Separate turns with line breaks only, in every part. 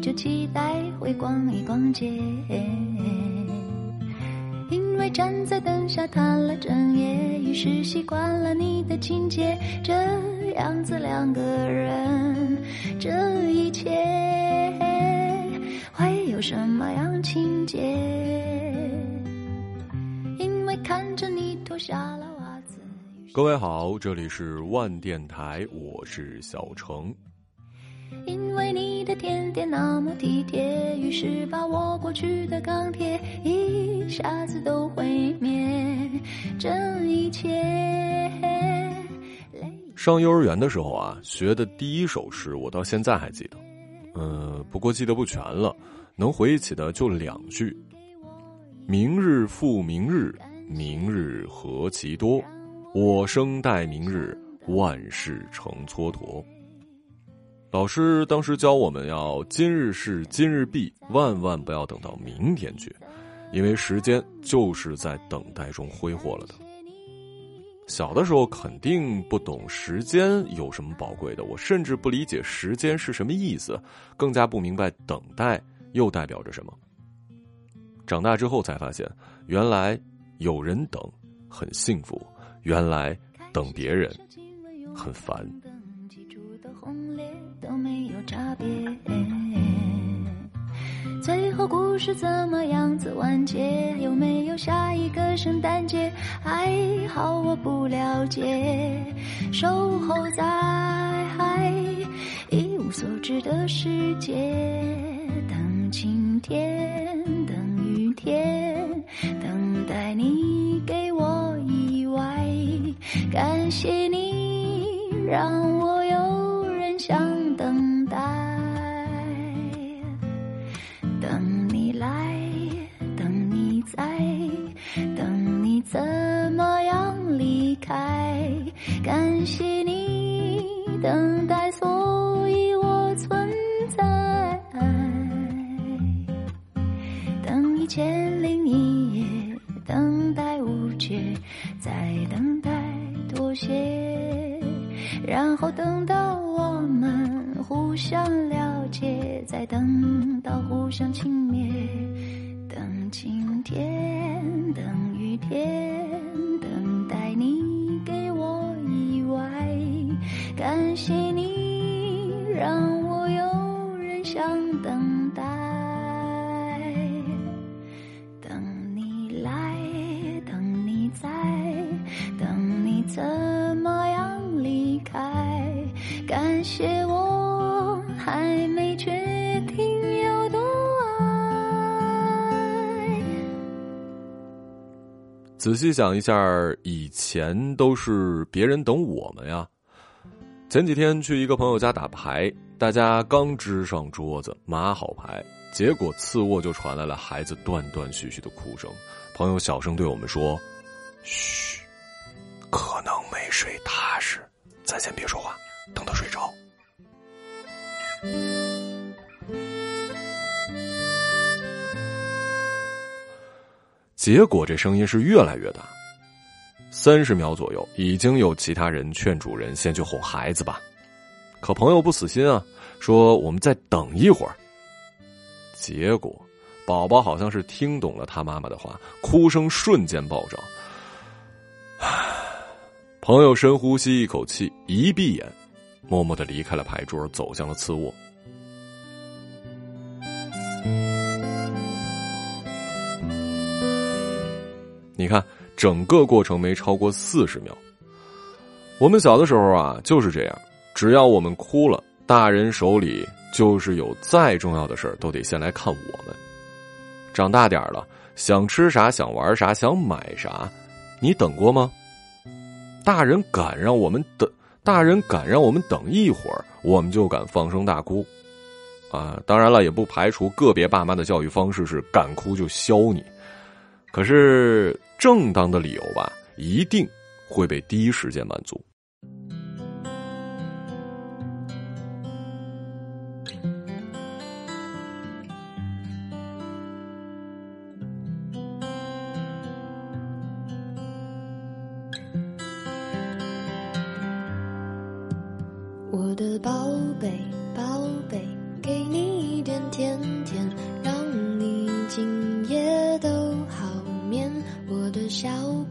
就期待会逛一逛街。因为站在灯下谈了整夜，于是习惯了你的情节。这样子两个人，这一切会有什么样情节？因为看着你脱下了袜子。
各位好，这里是万电台，我是小程。
因为你的甜点那么体贴，于是把我过去的钢铁一下子都毁灭。这一切。
上幼儿园的时候啊，学的第一首诗，我到现在还记得。嗯，不过记得不全了，能回忆起的就两句：“明日复明日，明日何其多，我生待明日，万事成蹉跎。”老师当时教我们要今日事今日毕，万万不要等到明天去，因为时间就是在等待中挥霍了的。小的时候肯定不懂时间有什么宝贵的，我甚至不理解时间是什么意思，更加不明白等待又代表着什么。长大之后才发现，原来有人等很幸福，原来等别人很烦。
差别。最后故事怎么样子完结？有没有下一个圣诞节？还好我不了解。守候在一无所知的世界，等晴天，等雨天，等待你给我意外。感谢你让我感来，等你在，等你怎么样离开？感谢我还没决定有多爱。
仔细想一下，以前都是别人等我们呀。前几天去一个朋友家打牌，大家刚支上桌子，码好牌，结果次卧就传来了孩子断断续续的哭声。朋友小声对我们说：“嘘，可能没睡踏实，咱先别说话，等他睡着。”结果这声音是越来越大，三十秒左右，已经有其他人劝主人先去哄孩子吧。可朋友不死心啊，说我们再等一会儿。结果宝宝好像是听懂了他妈妈的话，哭声瞬间暴涨。朋友深呼吸一口气，一闭眼，默默的离开了牌桌，走向了次卧。你看，整个过程没超过四十秒。我们小的时候啊，就是这样，只要我们哭了，大人手里就是有再重要的事儿，都得先来看我们。长大点了，想吃啥，想玩啥，想买啥，你等过吗？大人敢让我们等，大人敢让我们等一会儿，我们就敢放声大哭。啊，当然了，也不排除个别爸妈的教育方式是敢哭就削你。可是，正当的理由吧，一定会被第一时间满足。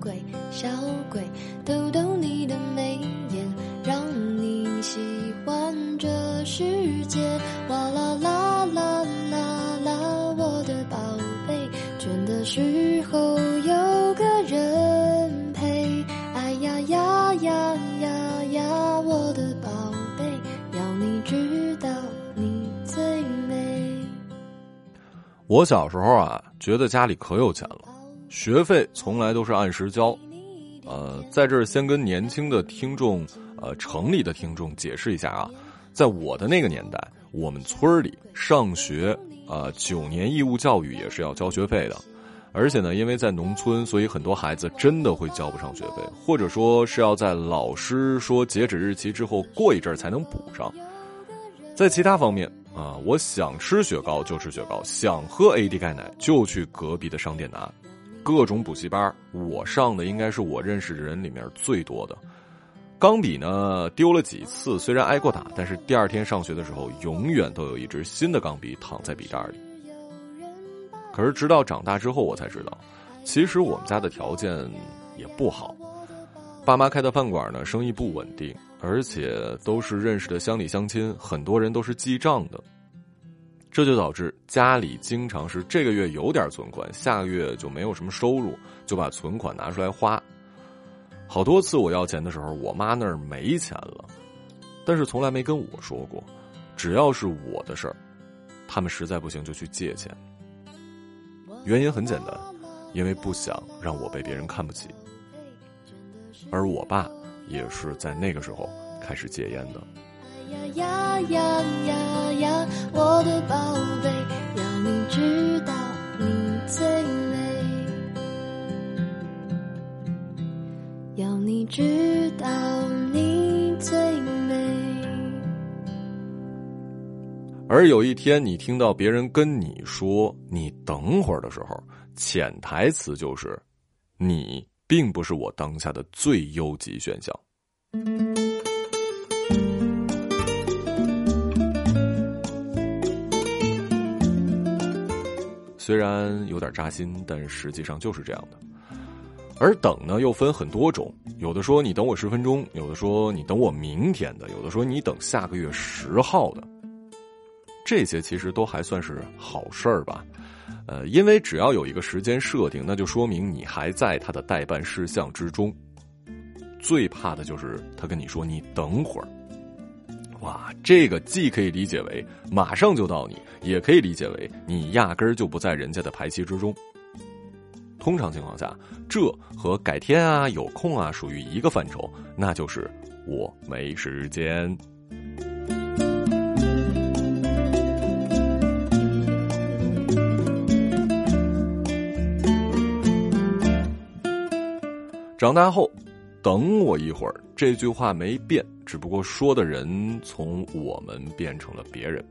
鬼，小鬼，逗逗你的眉眼，让你喜欢这世界。哇啦啦啦啦啦，我的宝贝，倦的时候有个人陪。哎呀呀呀呀呀，我的宝贝，要你知道你最美。
我小时候啊，觉得家里可有钱了，学费从来都是按时交。呃，在这儿先跟年轻的听众，呃，城里的听众解释一下啊，在我的那个年代，我们村里上学，呃，九年义务教育也是要交学费的，而且呢，因为在农村，所以很多孩子真的会交不上学费，或者说是要在老师说截止日期之后过一阵儿才能补上。在其他方面啊，我想吃雪糕就吃雪糕，想喝 AD 钙奶就去隔壁的商店拿。各种补习班，我上的应该是我认识的人里面最多的。钢笔呢丢了几次，虽然挨过打，但是第二天上学的时候，永远都有一支新的钢笔躺在笔袋里。可是直到长大之后，我才知道，其实我们家的条件也不好。爸妈开的饭馆呢，生意不稳定，而且都是认识的乡里乡亲，很多人都是记账的。这就导致家里经常是这个月有点存款，下个月就没有什么收入，就把存款拿出来花。好多次我要钱的时候，我妈那儿没钱了，但是从来没跟我说过。只要是我的事儿，他们实在不行就去借钱。原因很简单，因为不想让我被别人看不起。而我爸也是在那个时候开始戒烟的。
呀呀呀呀呀，我的宝贝，要你知道你最美，要你知道你最美。
而有一天，你听到别人跟你说“你等会儿”的时候，潜台词就是，你并不是我当下的最优级选项。虽然有点扎心，但实际上就是这样的。而等呢，又分很多种，有的说你等我十分钟，有的说你等我明天的，有的说你等下个月十号的。这些其实都还算是好事儿吧，呃，因为只要有一个时间设定，那就说明你还在他的代办事项之中。最怕的就是他跟你说你等会儿。哇，这个既可以理解为马上就到你，也可以理解为你压根儿就不在人家的排期之中。通常情况下，这和改天啊、有空啊属于一个范畴，那就是我没时间。长大后，等我一会儿，这句话没变。只不过说的人从我们变成了别人。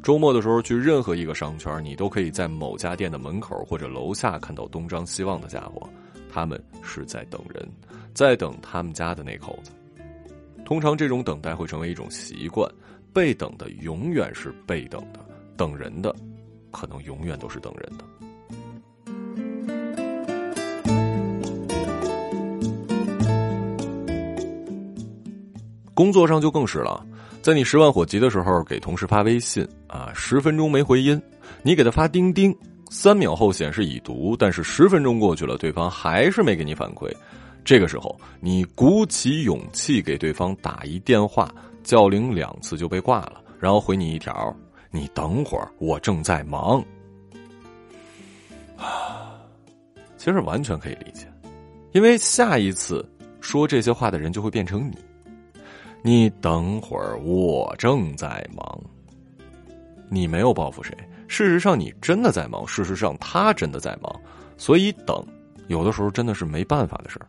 周末的时候去任何一个商圈，你都可以在某家店的门口或者楼下看到东张西望的家伙，他们是在等人，在等他们家的那口子。通常这种等待会成为一种习惯，被等的永远是被等的，等人的可能永远都是等人的。工作上就更是了，在你十万火急的时候，给同事发微信啊，十分钟没回音，你给他发钉钉，三秒后显示已读，但是十分钟过去了，对方还是没给你反馈。这个时候，你鼓起勇气给对方打一电话，叫铃两次就被挂了，然后回你一条：“你等会儿，我正在忙。”啊，其实完全可以理解，因为下一次说这些话的人就会变成你。你等会儿，我正在忙。你没有报复谁？事实上你真的在忙，事实上他真的在忙。所以等有的时候真的是没办法的事儿。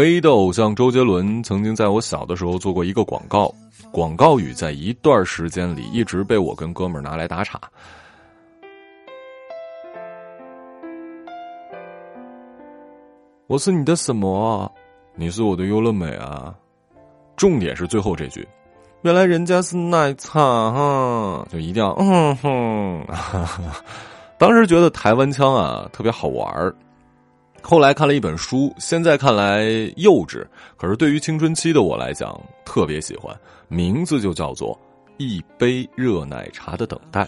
唯一的偶像周杰伦曾经在我小的时候做过一个广告，广告语在一段时间里一直被我跟哥们拿来打岔。我是你的什么？你是我的优乐美啊！重点是最后这句，原来人家是奶茶哈，就一定要嗯哼。当时觉得台湾腔啊特别好玩儿。后来看了一本书，现在看来幼稚，可是对于青春期的我来讲特别喜欢。名字就叫做《一杯热奶茶的等待》。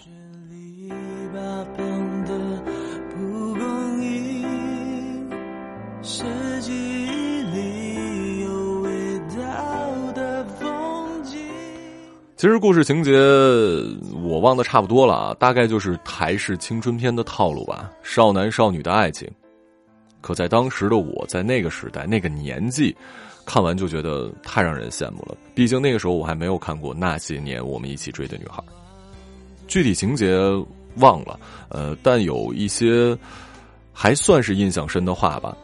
其实故事情节我忘得差不多了啊，大概就是台式青春片的套路吧，少男少女的爱情。可在当时的我，在那个时代、那个年纪，看完就觉得太让人羡慕了。毕竟那个时候我还没有看过那些年我们一起追的女孩。具体情节忘了，呃，但有一些还算是印象深的话吧。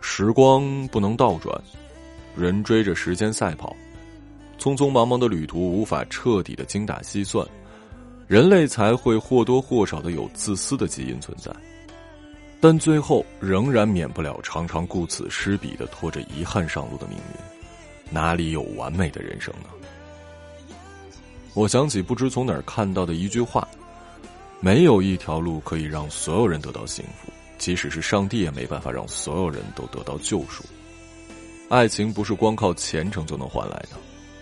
时光不能倒转，人追着时间赛跑，匆匆忙忙的旅途无法彻底的精打细算。人类才会或多或少的有自私的基因存在，但最后仍然免不了常常顾此失彼的拖着遗憾上路的命运，哪里有完美的人生呢？我想起不知从哪儿看到的一句话：没有一条路可以让所有人得到幸福，即使是上帝也没办法让所有人都得到救赎。爱情不是光靠虔诚就能换来的，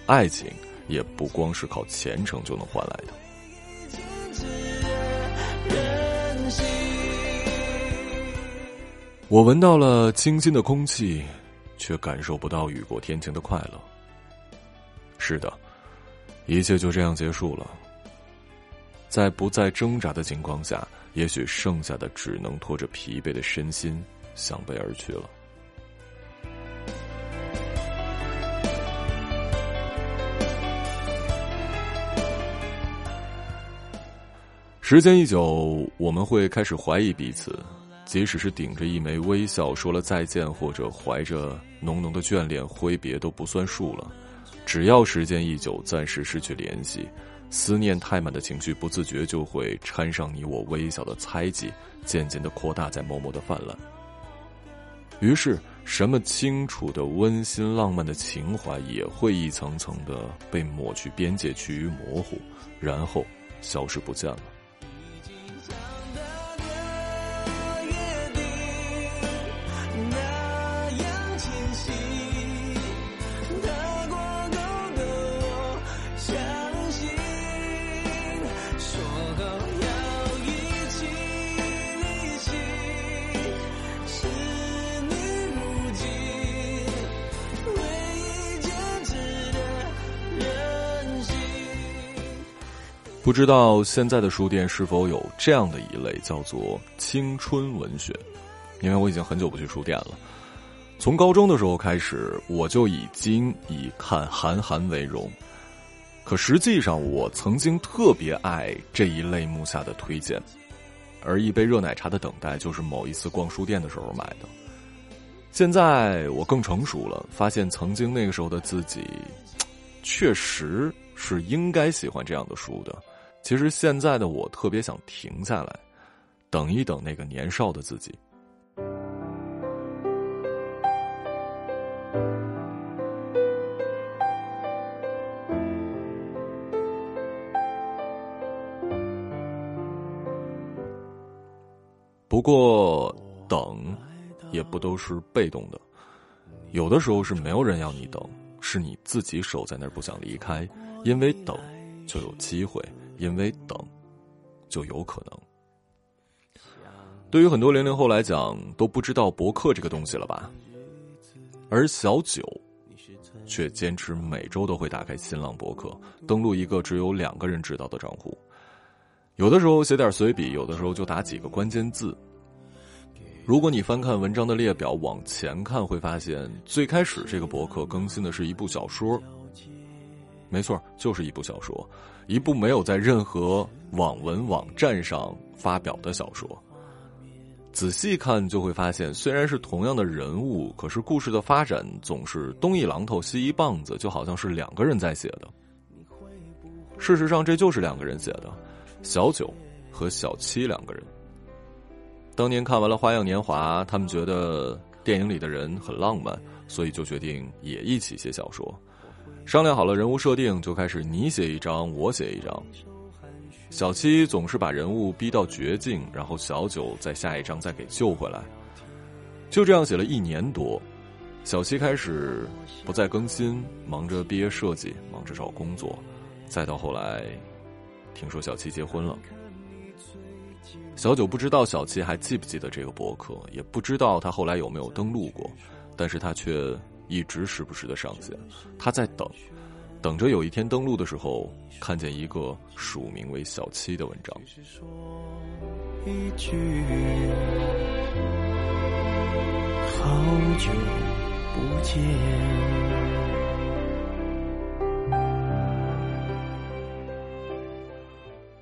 爱情也不光是靠虔诚就能换来的。我闻到了清新的空气，却感受不到雨过天晴的快乐。是的，一切就这样结束了。在不再挣扎的情况下，也许剩下的只能拖着疲惫的身心向北而去了。时间一久，我们会开始怀疑彼此。即使是顶着一枚微笑说了再见，或者怀着浓浓的眷恋挥别，都不算数了。只要时间一久，暂时失去联系，思念太满的情绪不自觉就会掺上你我微小的猜忌，渐渐的扩大，在默默的泛滥。于是，什么清楚的温馨浪漫的情怀，也会一层层的被抹去边界，趋于模糊，然后消失不见了。不知道现在的书店是否有这样的一类，叫做青春文学。因为我已经很久不去书店了。从高中的时候开始，我就已经以看韩寒为荣。可实际上，我曾经特别爱这一类目下的推荐。而一杯热奶茶的等待，就是某一次逛书店的时候买的。现在我更成熟了，发现曾经那个时候的自己，确实是应该喜欢这样的书的。其实现在的我特别想停下来，等一等那个年少的自己。不过，等也不都是被动的，有的时候是没有人要你等，是你自己守在那儿不想离开，因为等就有机会。因为等，就有可能。对于很多零零后来讲，都不知道博客这个东西了吧？而小九，却坚持每周都会打开新浪博客，登录一个只有两个人知道的账户。有的时候写点随笔，有的时候就打几个关键字。如果你翻看文章的列表往前看，会发现最开始这个博客更新的是一部小说。没错，就是一部小说。一部没有在任何网文网站上发表的小说，仔细看就会发现，虽然是同样的人物，可是故事的发展总是东一榔头西一棒子，就好像是两个人在写的。事实上，这就是两个人写的，小九和小七两个人。当年看完了《花样年华》，他们觉得电影里的人很浪漫，所以就决定也一起写小说。商量好了人物设定，就开始你写一张，我写一张。小七总是把人物逼到绝境，然后小九在下一章再给救回来。就这样写了一年多，小七开始不再更新，忙着毕业设计，忙着找工作，再到后来，听说小七结婚了。小九不知道小七还记不记得这个博客，也不知道他后来有没有登录过，但是他却一直时不时的上线，他在等。等着有一天登录的时候，看见一个署名为小七的文章。一句好久不见。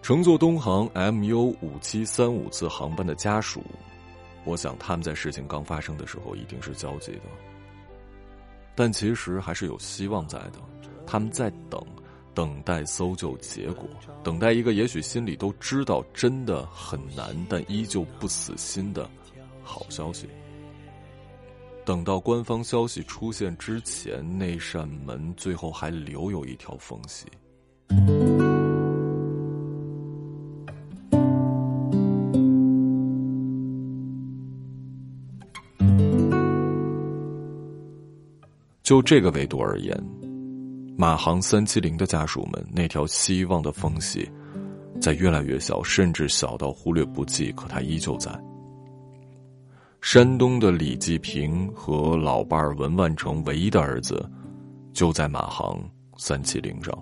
乘坐东航 MU 五七三五次航班的家属，我想他们在事情刚发生的时候一定是焦急的，但其实还是有希望在的。他们在等，等待搜救结果，等待一个也许心里都知道真的很难，但依旧不死心的好消息。等到官方消息出现之前，那扇门最后还留有一条缝隙。就这个维度而言。马航三七零的家属们，那条希望的缝隙，在越来越小，甚至小到忽略不计。可它依旧在。山东的李继平和老伴儿文万成唯一的儿子，就在马航三七零上。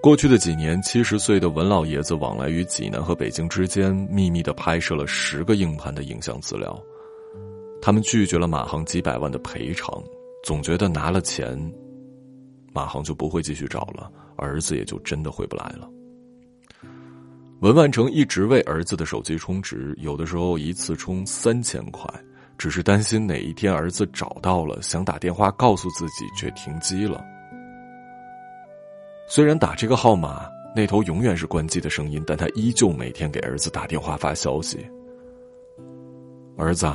过去的几年，七十岁的文老爷子往来于济南和北京之间，秘密的拍摄了十个硬盘的影像资料。他们拒绝了马航几百万的赔偿，总觉得拿了钱。马航就不会继续找了，儿子也就真的回不来了。文万成一直为儿子的手机充值，有的时候一次充三千块，只是担心哪一天儿子找到了，想打电话告诉自己，却停机了。虽然打这个号码那头永远是关机的声音，但他依旧每天给儿子打电话发消息：“儿子，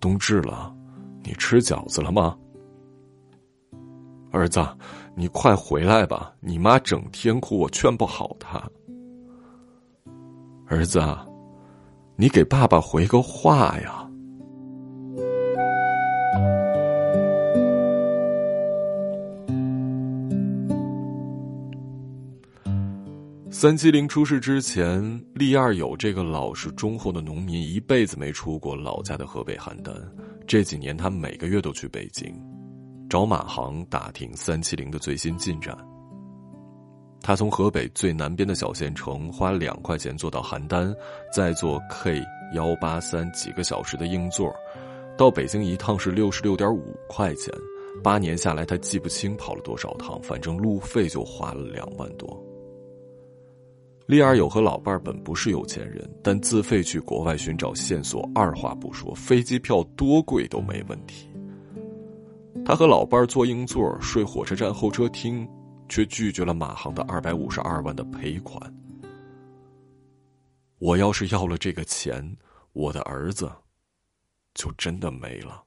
冬至了，你吃饺子了吗？”儿子，你快回来吧！你妈整天哭，我劝不好她。儿子，你给爸爸回个话呀！三七零出事之前，利二友这个老实忠厚的农民一辈子没出过老家的河北邯郸。这几年，他每个月都去北京。找马航打听三七零的最新进展。他从河北最南边的小县城花两块钱坐到邯郸，再坐 K 幺八三几个小时的硬座，到北京一趟是六十六点五块钱。八年下来，他记不清跑了多少趟，反正路费就花了两万多。利尔友和老伴儿本不是有钱人，但自费去国外寻找线索，二话不说，飞机票多贵都没问题。他和老伴儿坐硬座睡火车站候车厅，却拒绝了马航的二百五十二万的赔款。我要是要了这个钱，我的儿子就真的没了。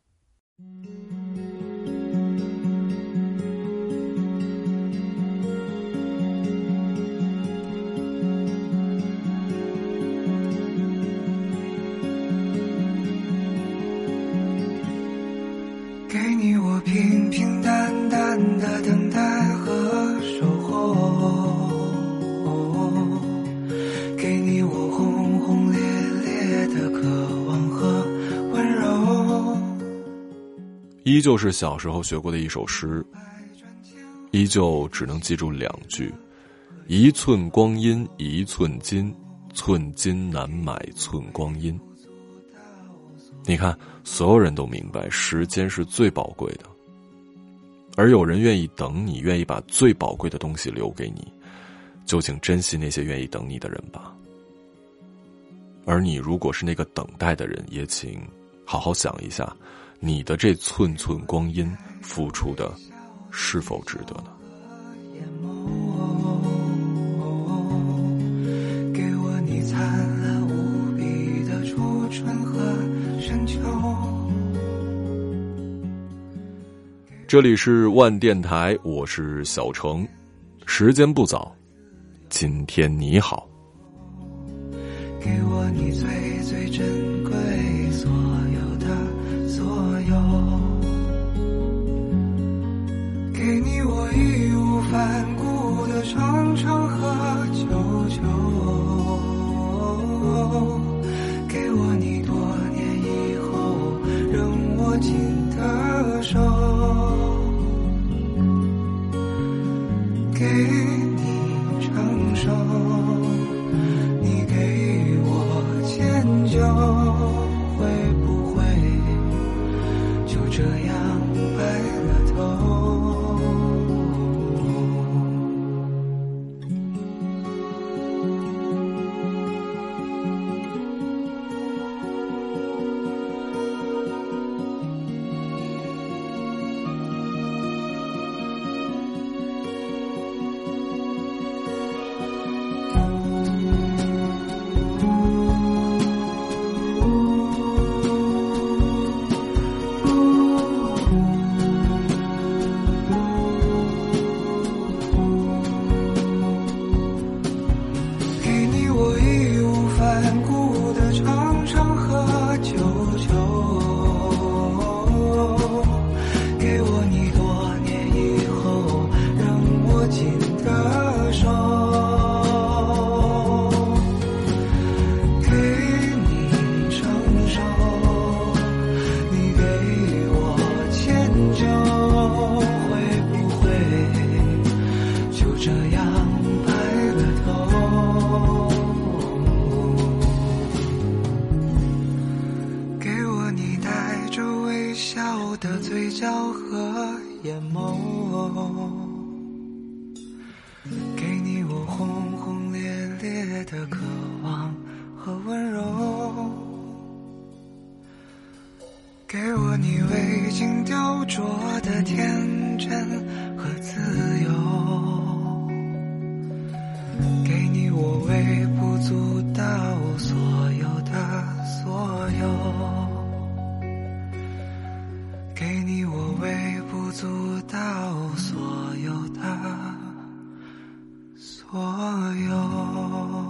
给你我平平淡淡的等待和守候。给你我轰轰烈烈的渴望和温柔。
依旧是小时候学过的一首诗依旧只能记住两句。一寸光阴一寸金寸金难买寸光阴。你看，所有人都明白，时间是最宝贵的，而有人愿意等你，愿意把最宝贵的东西留给你，就请珍惜那些愿意等你的人吧。而你如果是那个等待的人，也请好好想一下，你的这寸寸光阴付出的是否值得呢？这里是万电台，我是小程，时间不早，今天你好。
给我你最最珍贵所有的所有，给你我义无反顾的长长和久久，给我你多年以后仍握笑的嘴角和眼眸，给你我轰轰烈烈的渴望和温柔，给我你未经雕琢的天真和自由，给你我微不足道所有的所有。阻到所有的。所有。